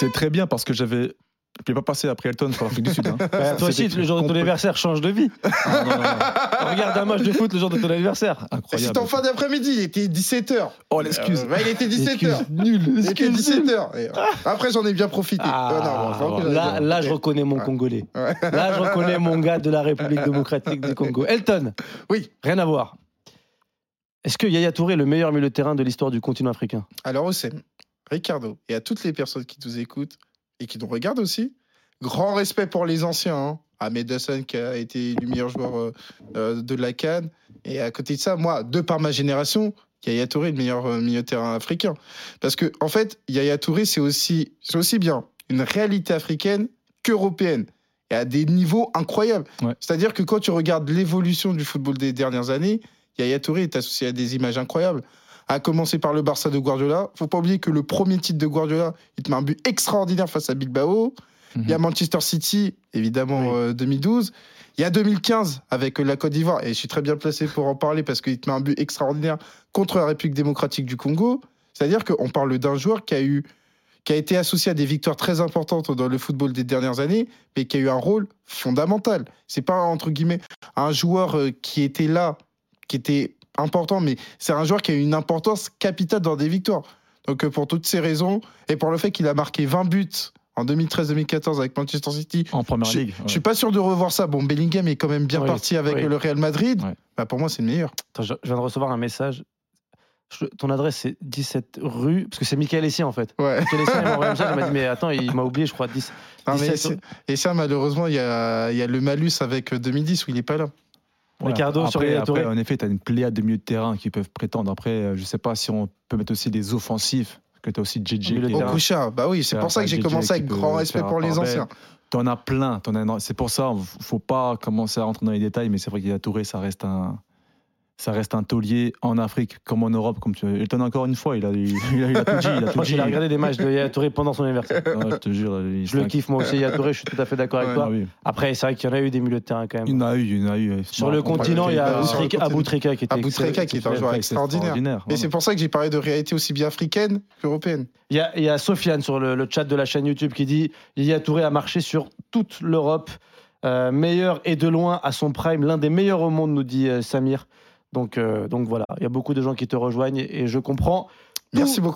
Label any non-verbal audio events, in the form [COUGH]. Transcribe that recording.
C'est très bien parce que j'avais. Je ne pas passer après Elton pour l'Afrique du Sud. hein. [LAUGHS] Bah, toi aussi, le jour de ton anniversaire change de vie. [LAUGHS] Ah, non, non, non. Regarde un match de foot le jour de ton anniversaire. Incroyable. C'était en fin d'après-midi, il était 17h. Oh, l'excuse. il était 17h. Nul. Il était 17h. Après, j'en ai bien profité. Ah, Euh, bon, là, bien. là, je reconnais mon Ouais. Congolais. Ouais. Là, je reconnais mon gars de la République démocratique du Congo. Elton. Oui. Rien à voir. Est-ce que Yaya Touré est le meilleur milieu de terrain de l'histoire du continent africain? Alors, Oussem, Ricardo, et à toutes les personnes qui nous écoutent et qui nous regardent aussi, grand respect pour les anciens. Hein. Ahmed Hassan, qui a été le meilleur joueur euh, euh, de la Cannes. Et à côté de ça, moi, de par ma génération, Yaya Touré le meilleur euh, milieu de terrain africain. Parce que, en fait, Yaya Touré, c'est aussi, aussi bien une réalité africaine qu'européenne. Et à des niveaux incroyables. Ouais. C'est-à-dire que quand tu regardes l'évolution du football des dernières années, Yaya Touré est associé à des images incroyables. À commencer par le Barça de Guardiola. Faut pas oublier que le premier titre de Guardiola, il te met un but extraordinaire face à Bilbao. Il y a Manchester City, évidemment, Oui. euh, 2012. Il y a 2015 avec euh, la Côte d'Ivoire, et je suis très bien placé pour en parler parce qu'il te met un but extraordinaire contre la République démocratique du Congo. C'est-à-dire qu'on parle d'un joueur qui a eu qui a été associé à des victoires très importantes dans le football des dernières années, mais qui a eu un rôle fondamental. C'est pas entre guillemets un joueur euh, qui était là, qui était important, mais c'est un joueur qui a une importance capitale dans des victoires. Donc euh, pour toutes ces raisons et pour le fait qu'il a marqué 20 buts en 2013-2014 avec Manchester City, En première je, ligue. je suis pas sûr de revoir ça. Bon, Bellingham est quand même bien Oui, parti avec oui. le Real Madrid. Ouais. Bah, pour moi, c'est le meilleur. Attends, je viens de recevoir un message. Je- ton adresse, c'est 17 rue. Parce que c'est Michael Essien, en fait. Ouais. Michael Essien, il m'a envoyé un message. Il m'a dit, mais attends, il m'a oublié, je crois, 10. Non, mais 17. c'est- et ça, malheureusement, il y a, il y a le malus avec euh, 2010 où il est pas là. Ricardo après, sur Yaya après, en effet, tu as une pléiade de milieux de terrain qui peuvent prétendre. Après, euh, je sais pas si on peut mettre aussi des offensifs, que tu as aussi JJ. Terrain. Okucha, bah oui, c'est pour ça que j'ai commencé avec peut grand respect pour les anciens. T'en as plein. t'en as- C'est pour ça, faut pas commencer à rentrer dans les détails, mais c'est vrai qu'il y a Touré, ça reste un, ça reste un taulier en Afrique comme en Europe. Comme tu... Elton encore une fois, il a, il a, il a tout dit. Il a [LAUGHS] Je tout dit. a regardé des matchs de Yaya Touré pendant son anniversaire. Je te jure, il- Je le kiffe, moi aussi, Yaya Touré, je suis tout à fait d'accord avec Ouais. Toi. oui. Après, c'est vrai qu'il y en a eu des milieux de terrain quand Il y même. en a eu, il y en a eu. Sur le continent, il y a Bah, Aboutrika- qui était Aboutrika qui est un joueur extraordinaire. Et c'est pour ça que j'ai parlé de réalité aussi bien africaine qu'européenne. Il y a, il y a Sofiane sur le, le chat de la chaîne YouTube qui dit Yaya Touré a marché sur toute l'Europe. Euh, meilleur et de loin à son prime, l'un des meilleurs au monde, nous dit euh, Samir. Donc, euh, donc voilà, il y a beaucoup de gens qui te rejoignent et, je comprends. Merci beaucoup.